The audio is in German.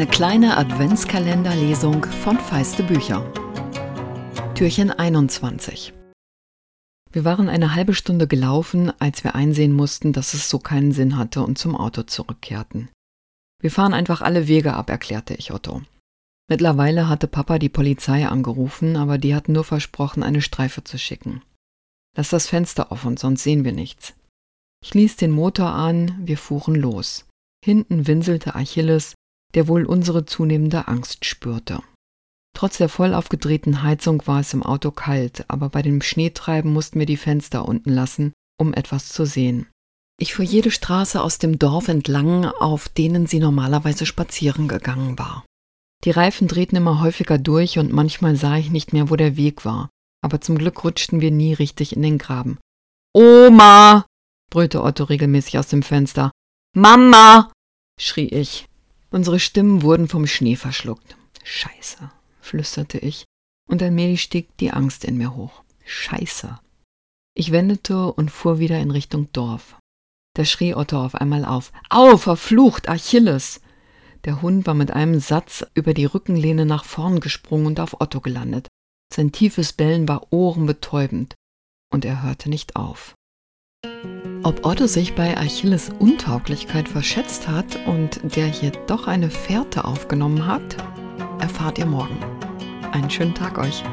kleine Adventskalenderlesung von Feiste Bücher. Türchen 21. Wir waren eine halbe Stunde gelaufen, als wir einsehen mussten, dass es so keinen Sinn hatte und zum Auto zurückkehrten. Wir fahren einfach alle Wege ab, erklärte ich Otto. Mittlerweile hatte Papa die Polizei angerufen, aber die hatten nur versprochen, eine Streife zu schicken. Lass das Fenster offen, sonst sehen wir nichts. Ich ließ den Motor an, wir fuhren los. Hinten winselte Achilles, der wohl unsere zunehmende Angst spürte. Trotz der voll aufgedrehten Heizung war es im Auto kalt, aber bei dem Schneetreiben mussten wir die Fenster unten lassen, um etwas zu sehen. Ich fuhr jede Straße aus dem Dorf entlang, auf denen sie normalerweise spazieren gegangen war. Die Reifen drehten immer häufiger durch und manchmal sah ich nicht mehr, wo der Weg war, aber zum Glück rutschten wir nie richtig in den Graben. Oma! brüllte Otto regelmäßig aus dem Fenster. Mama! schrie ich. Unsere Stimmen wurden vom Schnee verschluckt. Scheiße, flüsterte ich, und allmählich stieg die Angst in mir hoch. Scheiße. Ich wendete und fuhr wieder in Richtung Dorf. Da schrie Otto auf einmal auf. Au, verflucht, Achilles! Der Hund war mit einem Satz über die Rückenlehne nach vorn gesprungen und auf Otto gelandet. Sein tiefes Bellen war ohrenbetäubend, und er hörte nicht auf. Ob Otto sich bei Achilles Untauglichkeit verschätzt hat und der hier doch eine Fährte aufgenommen hat, erfahrt ihr morgen. Einen schönen Tag euch.